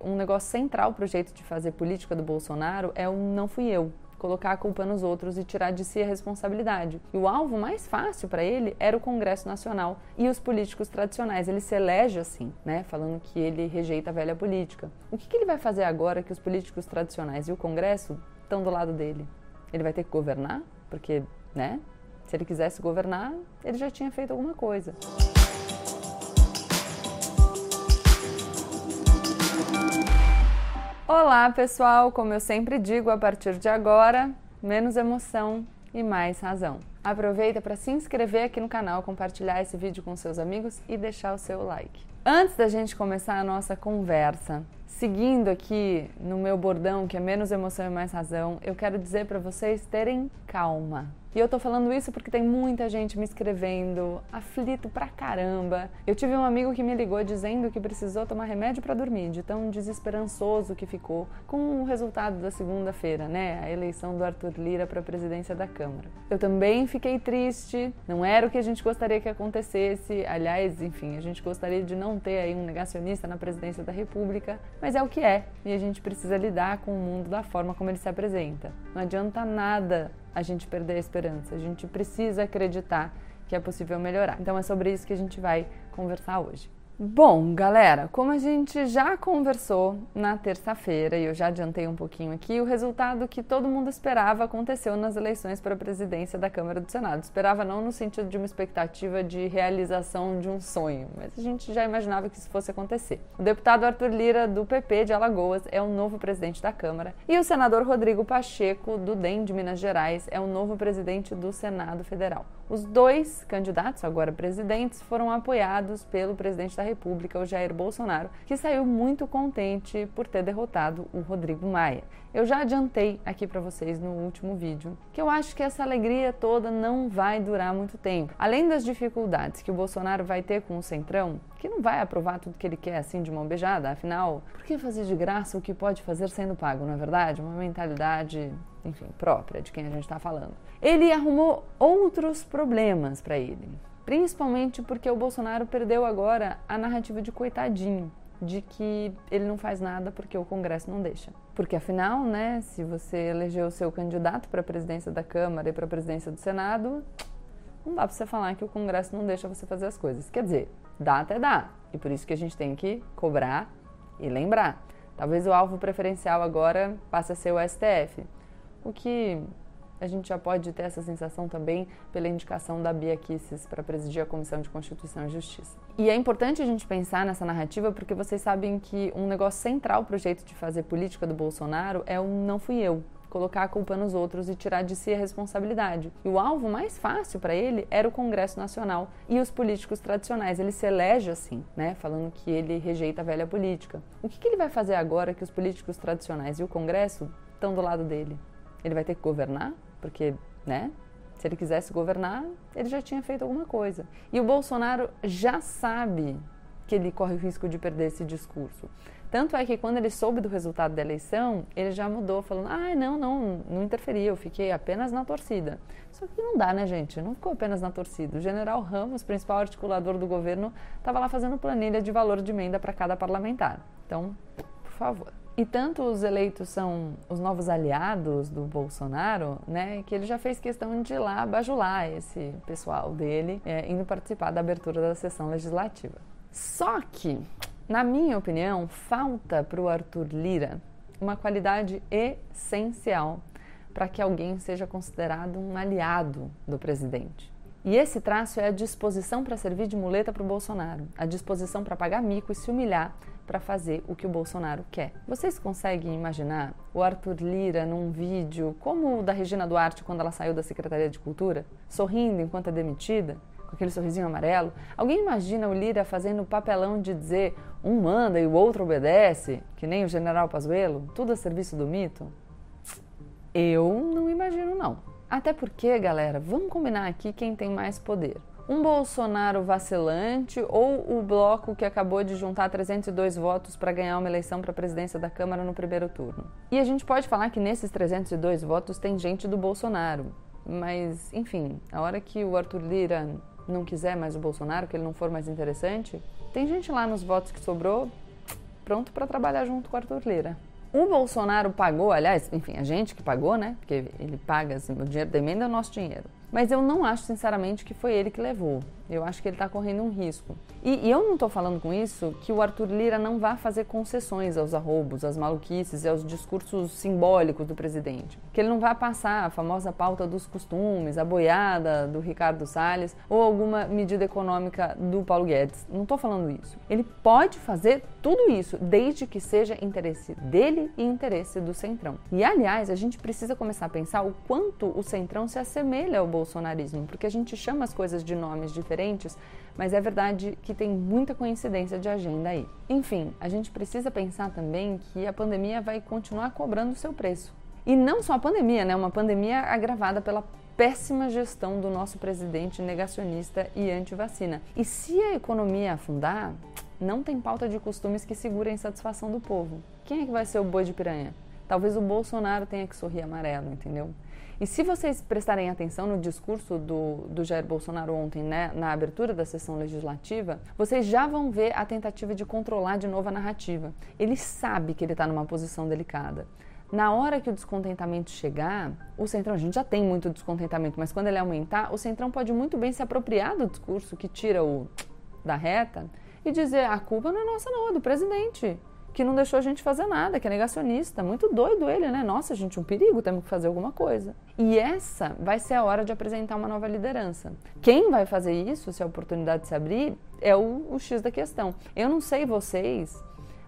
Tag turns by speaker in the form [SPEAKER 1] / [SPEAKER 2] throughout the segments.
[SPEAKER 1] Um negócio central para o jeito de fazer política do Bolsonaro é o não fui eu. Colocar a culpa nos outros e tirar de si a responsabilidade. E o alvo mais fácil para ele era o Congresso Nacional e os políticos tradicionais. Ele se elege assim, né? Falando que ele rejeita a velha política. O que, que ele vai fazer agora que os políticos tradicionais e o Congresso estão do lado dele? Ele vai ter que governar? Porque, né? Se ele quisesse governar, ele já tinha feito alguma coisa. Olá, pessoal! Como eu sempre digo, a partir de agora, menos emoção e mais razão. Aproveita para se inscrever aqui no canal, compartilhar esse vídeo com seus amigos e deixar o seu like. Antes da gente começar a nossa conversa, seguindo aqui no meu bordão, que é menos emoção e mais razão, eu quero dizer para vocês terem calma. E eu tô falando isso porque tem muita gente me escrevendo, aflito pra caramba. Eu tive um amigo que me ligou dizendo que precisou tomar remédio para dormir, de tão desesperançoso que ficou com o resultado da segunda-feira, né? A eleição do Arthur Lira para a presidência da Câmara. Eu também fiquei triste, não era o que a gente gostaria que acontecesse. Aliás, enfim, a gente gostaria de não ter aí um negacionista na presidência da República, mas é o que é, e a gente precisa lidar com o mundo da forma como ele se apresenta. Não adianta nada a gente perder a esperança. A gente precisa acreditar que é possível melhorar. Então é sobre isso que a gente vai conversar hoje. Bom, galera, como a gente já conversou na terça-feira e eu já adiantei um pouquinho aqui, o resultado que todo mundo esperava aconteceu nas eleições para a presidência da Câmara do Senado. Esperava não no sentido de uma expectativa de realização de um sonho, mas a gente já imaginava que isso fosse acontecer. O deputado Arthur Lira, do PP de Alagoas, é o novo presidente da Câmara e o senador Rodrigo Pacheco, do DEM de Minas Gerais, é o novo presidente do Senado Federal. Os dois candidatos, agora presidentes, foram apoiados pelo presidente da República, o Jair Bolsonaro, que saiu muito contente por ter derrotado o Rodrigo Maia. Eu já adiantei aqui para vocês no último vídeo que eu acho que essa alegria toda não vai durar muito tempo. Além das dificuldades que o Bolsonaro vai ter com o Centrão, que não vai aprovar tudo que ele quer assim de mão beijada, afinal, por que fazer de graça o que pode fazer sendo pago, não é verdade? Uma mentalidade, enfim, própria de quem a gente está falando. Ele arrumou outros problemas para ele, principalmente porque o Bolsonaro perdeu agora a narrativa de coitadinho de que ele não faz nada porque o Congresso não deixa. Porque afinal, né, se você elegeu o seu candidato para a presidência da Câmara e para a presidência do Senado, não dá para você falar que o Congresso não deixa você fazer as coisas. Quer dizer, dá até dá. E por isso que a gente tem que cobrar e lembrar. Talvez o alvo preferencial agora passe a ser o STF. O que a gente já pode ter essa sensação também pela indicação da Bia Kisses para presidir a Comissão de Constituição e Justiça. E é importante a gente pensar nessa narrativa porque vocês sabem que um negócio central para o jeito de fazer política do Bolsonaro é o não fui eu. Colocar a culpa nos outros e tirar de si a responsabilidade. E o alvo mais fácil para ele era o Congresso Nacional e os políticos tradicionais. Ele se elege assim, né? Falando que ele rejeita a velha política. O que, que ele vai fazer agora que os políticos tradicionais e o Congresso estão do lado dele? Ele vai ter que governar? Porque, né? Se ele quisesse governar, ele já tinha feito alguma coisa. E o Bolsonaro já sabe que ele corre o risco de perder esse discurso. Tanto é que quando ele soube do resultado da eleição, ele já mudou, falando: ah, não, não, não interferi, eu fiquei apenas na torcida. Só que não dá, né, gente? Não ficou apenas na torcida. O general Ramos, principal articulador do governo, estava lá fazendo planilha de valor de emenda para cada parlamentar. Então, por favor. E tanto os eleitos são os novos aliados do Bolsonaro, né, que ele já fez questão de ir lá bajular esse pessoal dele, é, indo participar da abertura da sessão legislativa. Só que, na minha opinião, falta para o Arthur Lira uma qualidade essencial para que alguém seja considerado um aliado do presidente. E esse traço é a disposição para servir de muleta para o Bolsonaro, a disposição para pagar mico e se humilhar para fazer o que o Bolsonaro quer. Vocês conseguem imaginar o Arthur Lira num vídeo como o da Regina Duarte quando ela saiu da Secretaria de Cultura, sorrindo enquanto é demitida? com aquele sorrisinho amarelo. Alguém imagina o Lira fazendo o papelão de dizer um manda e o outro obedece, que nem o general Pazuello, tudo a serviço do mito? Eu não imagino não. Até porque, galera, vamos combinar aqui quem tem mais poder. Um Bolsonaro vacilante ou o bloco que acabou de juntar 302 votos para ganhar uma eleição para a presidência da Câmara no primeiro turno? E a gente pode falar que nesses 302 votos tem gente do Bolsonaro, mas enfim, a hora que o Arthur Lira não quiser mais o Bolsonaro, que ele não for mais interessante, tem gente lá nos votos que sobrou pronto para trabalhar junto com o Arthur Lira. O Bolsonaro pagou, aliás, enfim, a gente que pagou, né? Porque ele paga, assim, o dinheiro da emenda é o nosso dinheiro. Mas eu não acho, sinceramente, que foi ele que levou. Eu acho que ele está correndo um risco. E, e eu não estou falando com isso que o Arthur Lira não vá fazer concessões aos arroubos, às maluquices e aos discursos simbólicos do presidente. Que ele não vá passar a famosa pauta dos costumes, a boiada do Ricardo Salles ou alguma medida econômica do Paulo Guedes. Não estou falando isso. Ele pode fazer tudo isso, desde que seja interesse dele e interesse do Centrão. E, aliás, a gente precisa começar a pensar o quanto o Centrão se assemelha ao bolsonarismo, porque a gente chama as coisas de nomes diferentes, mas é verdade que tem muita coincidência de agenda aí. Enfim, a gente precisa pensar também que a pandemia vai continuar cobrando o seu preço. E não só a pandemia, né? Uma pandemia agravada pela péssima gestão do nosso presidente negacionista e anti-vacina. E se a economia afundar, não tem pauta de costumes que segure a insatisfação do povo. Quem é que vai ser o boi de piranha? Talvez o Bolsonaro tenha que sorrir amarelo, entendeu? E se vocês prestarem atenção no discurso do, do Jair Bolsonaro ontem, né, na abertura da sessão legislativa, vocês já vão ver a tentativa de controlar de novo a narrativa. Ele sabe que ele está numa posição delicada. Na hora que o descontentamento chegar, o Centrão, a gente já tem muito descontentamento, mas quando ele aumentar, o Centrão pode muito bem se apropriar do discurso que tira o da reta e dizer: a culpa não é nossa, não, é do presidente que não deixou a gente fazer nada, que é negacionista. Muito doido ele, né? Nossa, gente, um perigo, temos que fazer alguma coisa. E essa vai ser a hora de apresentar uma nova liderança. Quem vai fazer isso, se a oportunidade se abrir, é o, o X da questão. Eu não sei vocês,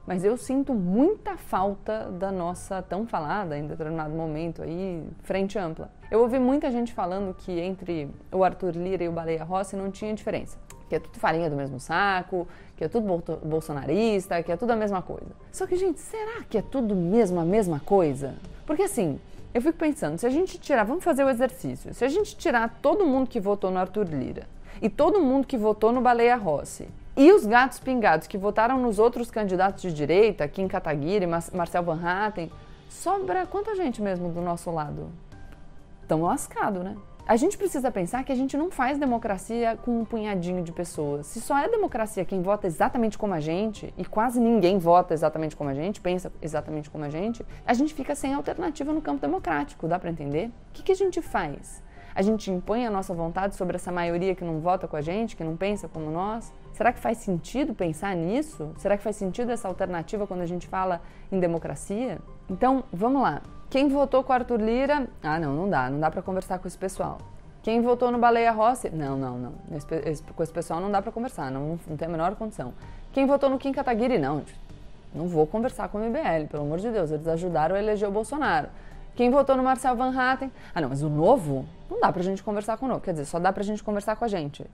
[SPEAKER 1] mas eu sinto muita falta da nossa tão falada, em determinado momento aí, frente ampla. Eu ouvi muita gente falando que entre o Arthur Lira e o Baleia Rossi não tinha diferença que é tudo farinha do mesmo saco, que é tudo bolsonarista, que é tudo a mesma coisa. Só que, gente, será que é tudo mesmo a mesma coisa? Porque assim, eu fico pensando, se a gente tirar, vamos fazer o exercício, se a gente tirar todo mundo que votou no Arthur Lira e todo mundo que votou no Baleia Rossi e os gatos pingados que votaram nos outros candidatos de direita, Kim Kataguiri, Marcel Van Hatten, sobra quanta gente mesmo do nosso lado? Tão lascado, né? A gente precisa pensar que a gente não faz democracia com um punhadinho de pessoas. Se só é democracia quem vota exatamente como a gente, e quase ninguém vota exatamente como a gente, pensa exatamente como a gente, a gente fica sem alternativa no campo democrático, dá para entender? O que, que a gente faz? A gente impõe a nossa vontade sobre essa maioria que não vota com a gente, que não pensa como nós? Será que faz sentido pensar nisso? Será que faz sentido essa alternativa quando a gente fala em democracia? Então, vamos lá. Quem votou com Arthur Lira? Ah, não, não dá, não dá para conversar com esse pessoal. Quem votou no Baleia Rossi? Não, não, não. Esse, esse, com esse pessoal não dá para conversar, não, não tem a menor condição. Quem votou no Kim Kataguiri? Não, não vou conversar com o MBL, pelo amor de Deus, eles ajudaram a eleger o Bolsonaro. Quem votou no Marcel Van Hatten? Ah, não, mas o novo? Não dá pra gente conversar com o novo. Quer dizer, só dá pra gente conversar com a gente.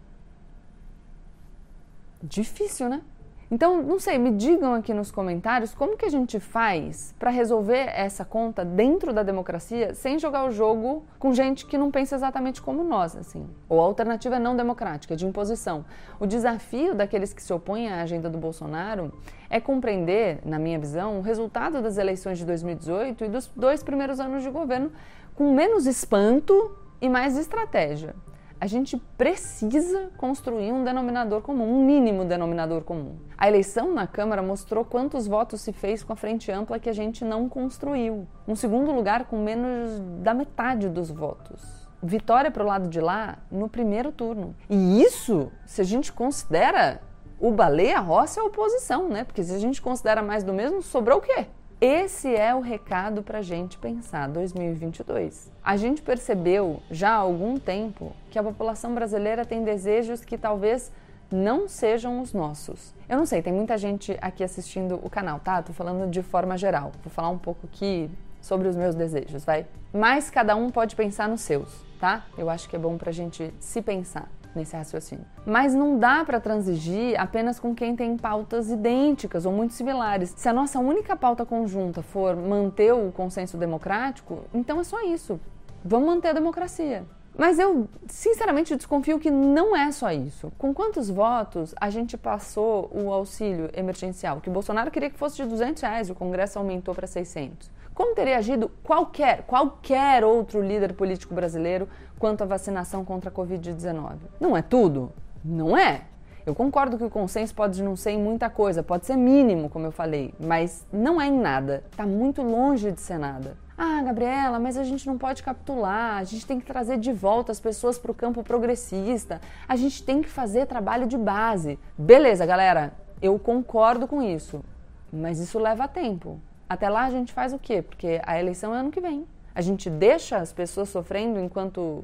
[SPEAKER 1] Difícil, né? Então, não sei, me digam aqui nos comentários como que a gente faz para resolver essa conta dentro da democracia sem jogar o jogo com gente que não pensa exatamente como nós, assim. Ou a alternativa é não democrática, de imposição. O desafio daqueles que se opõem à agenda do Bolsonaro é compreender, na minha visão, o resultado das eleições de 2018 e dos dois primeiros anos de governo com menos espanto e mais estratégia a gente precisa construir um denominador comum, um mínimo denominador comum. A eleição na Câmara mostrou quantos votos se fez com a frente ampla que a gente não construiu. Um segundo lugar com menos da metade dos votos. Vitória para o lado de lá no primeiro turno. E isso, se a gente considera o Baleia Rossi a oposição, né? Porque se a gente considera mais do mesmo, sobrou o quê? Esse é o recado para a gente pensar 2022. A gente percebeu já há algum tempo que a população brasileira tem desejos que talvez não sejam os nossos. Eu não sei, tem muita gente aqui assistindo o canal, tá? Tô falando de forma geral. Vou falar um pouco aqui sobre os meus desejos, vai? Mas cada um pode pensar nos seus, tá? Eu acho que é bom pra gente se pensar nesse raciocínio. Mas não dá para transigir apenas com quem tem pautas idênticas ou muito similares. Se a nossa única pauta conjunta for manter o consenso democrático, então é só isso. Vamos manter a democracia. Mas eu, sinceramente, desconfio que não é só isso. Com quantos votos a gente passou o auxílio emergencial? Que Bolsonaro queria que fosse de 200 reais, o Congresso aumentou para 600. Como teria agido qualquer, qualquer outro líder político brasileiro quanto à vacinação contra a Covid-19? Não é tudo? Não é. Eu concordo que o consenso pode não ser em muita coisa, pode ser mínimo, como eu falei, mas não é em nada. Está muito longe de ser nada. Ah, Gabriela, mas a gente não pode capitular, a gente tem que trazer de volta as pessoas para o campo progressista, a gente tem que fazer trabalho de base. Beleza, galera, eu concordo com isso, mas isso leva tempo. Até lá a gente faz o quê? Porque a eleição é ano que vem. A gente deixa as pessoas sofrendo enquanto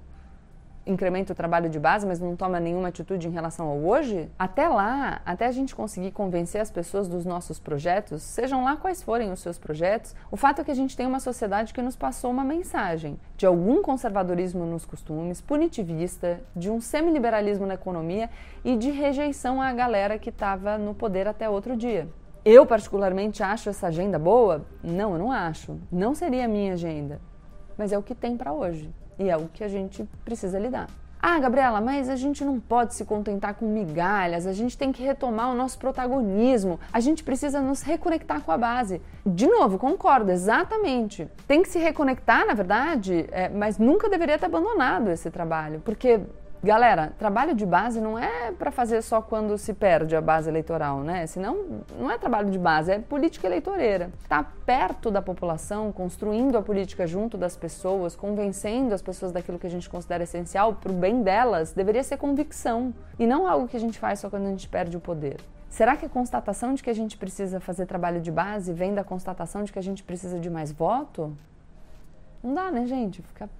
[SPEAKER 1] incrementa o trabalho de base, mas não toma nenhuma atitude em relação ao hoje, até lá, até a gente conseguir convencer as pessoas dos nossos projetos, sejam lá quais forem os seus projetos, o fato é que a gente tem uma sociedade que nos passou uma mensagem de algum conservadorismo nos costumes, punitivista, de um semiliberalismo na economia e de rejeição à galera que estava no poder até outro dia. Eu, particularmente, acho essa agenda boa? Não, eu não acho. Não seria a minha agenda. Mas é o que tem para hoje. E é o que a gente precisa lidar. Ah, Gabriela, mas a gente não pode se contentar com migalhas, a gente tem que retomar o nosso protagonismo, a gente precisa nos reconectar com a base. De novo, concordo, exatamente. Tem que se reconectar, na verdade, é, mas nunca deveria ter abandonado esse trabalho, porque Galera, trabalho de base não é para fazer só quando se perde a base eleitoral, né? Senão, não é trabalho de base, é política eleitoreira. Tá perto da população, construindo a política junto das pessoas, convencendo as pessoas daquilo que a gente considera essencial para o bem delas, deveria ser convicção e não algo que a gente faz só quando a gente perde o poder. Será que a constatação de que a gente precisa fazer trabalho de base vem da constatação de que a gente precisa de mais voto? Não dá, né, gente? Fica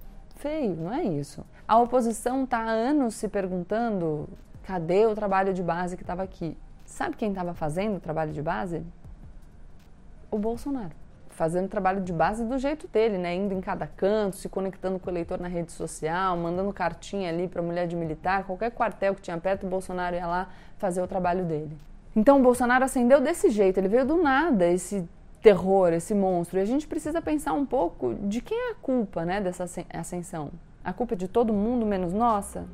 [SPEAKER 1] feio, não é isso. A oposição está há anos se perguntando cadê o trabalho de base que estava aqui. Sabe quem estava fazendo o trabalho de base? O Bolsonaro. Fazendo trabalho de base do jeito dele, né? Indo em cada canto, se conectando com o eleitor na rede social, mandando cartinha ali para mulher de militar, qualquer quartel que tinha perto, o Bolsonaro ia lá fazer o trabalho dele. Então o Bolsonaro acendeu desse jeito, ele veio do nada, esse terror, esse monstro. E a gente precisa pensar um pouco de quem é a culpa né, dessa ascensão. A culpa é de todo mundo menos nossa?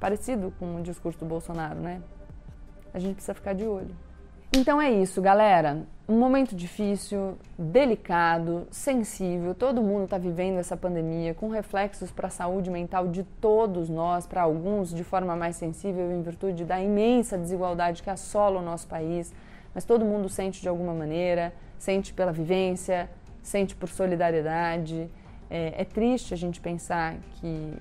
[SPEAKER 1] Parecido com o discurso do Bolsonaro, né? A gente precisa ficar de olho. Então é isso, galera. Um momento difícil, delicado, sensível. Todo mundo está vivendo essa pandemia com reflexos para a saúde mental de todos nós, para alguns de forma mais sensível em virtude da imensa desigualdade que assola o nosso país mas todo mundo sente de alguma maneira, sente pela vivência, sente por solidariedade. É, é triste a gente pensar que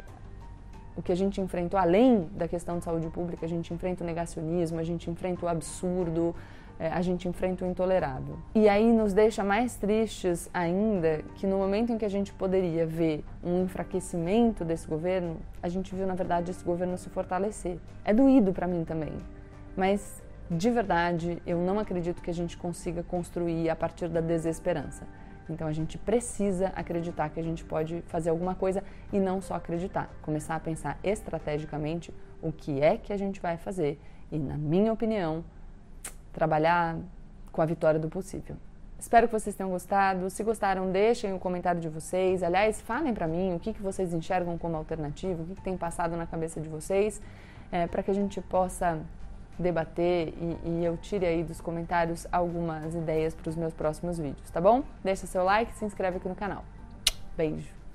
[SPEAKER 1] o que a gente enfrentou, além da questão de saúde pública, a gente enfrenta o negacionismo, a gente enfrenta o absurdo, é, a gente enfrenta o intolerável. E aí nos deixa mais tristes ainda que no momento em que a gente poderia ver um enfraquecimento desse governo, a gente viu, na verdade, esse governo se fortalecer. É doído para mim também, mas de verdade, eu não acredito que a gente consiga construir a partir da desesperança. Então a gente precisa acreditar que a gente pode fazer alguma coisa e não só acreditar, começar a pensar estrategicamente o que é que a gente vai fazer e, na minha opinião, trabalhar com a vitória do possível. Espero que vocês tenham gostado. Se gostaram, deixem o comentário de vocês. Aliás, falem para mim o que, que vocês enxergam como alternativa, o que, que tem passado na cabeça de vocês, é, para que a gente possa debater e, e, eu tire aí dos comentários algumas ideias para os meus próximos vídeos, tá bom? Deixa seu like e se inscreve aqui no canal. Beijo!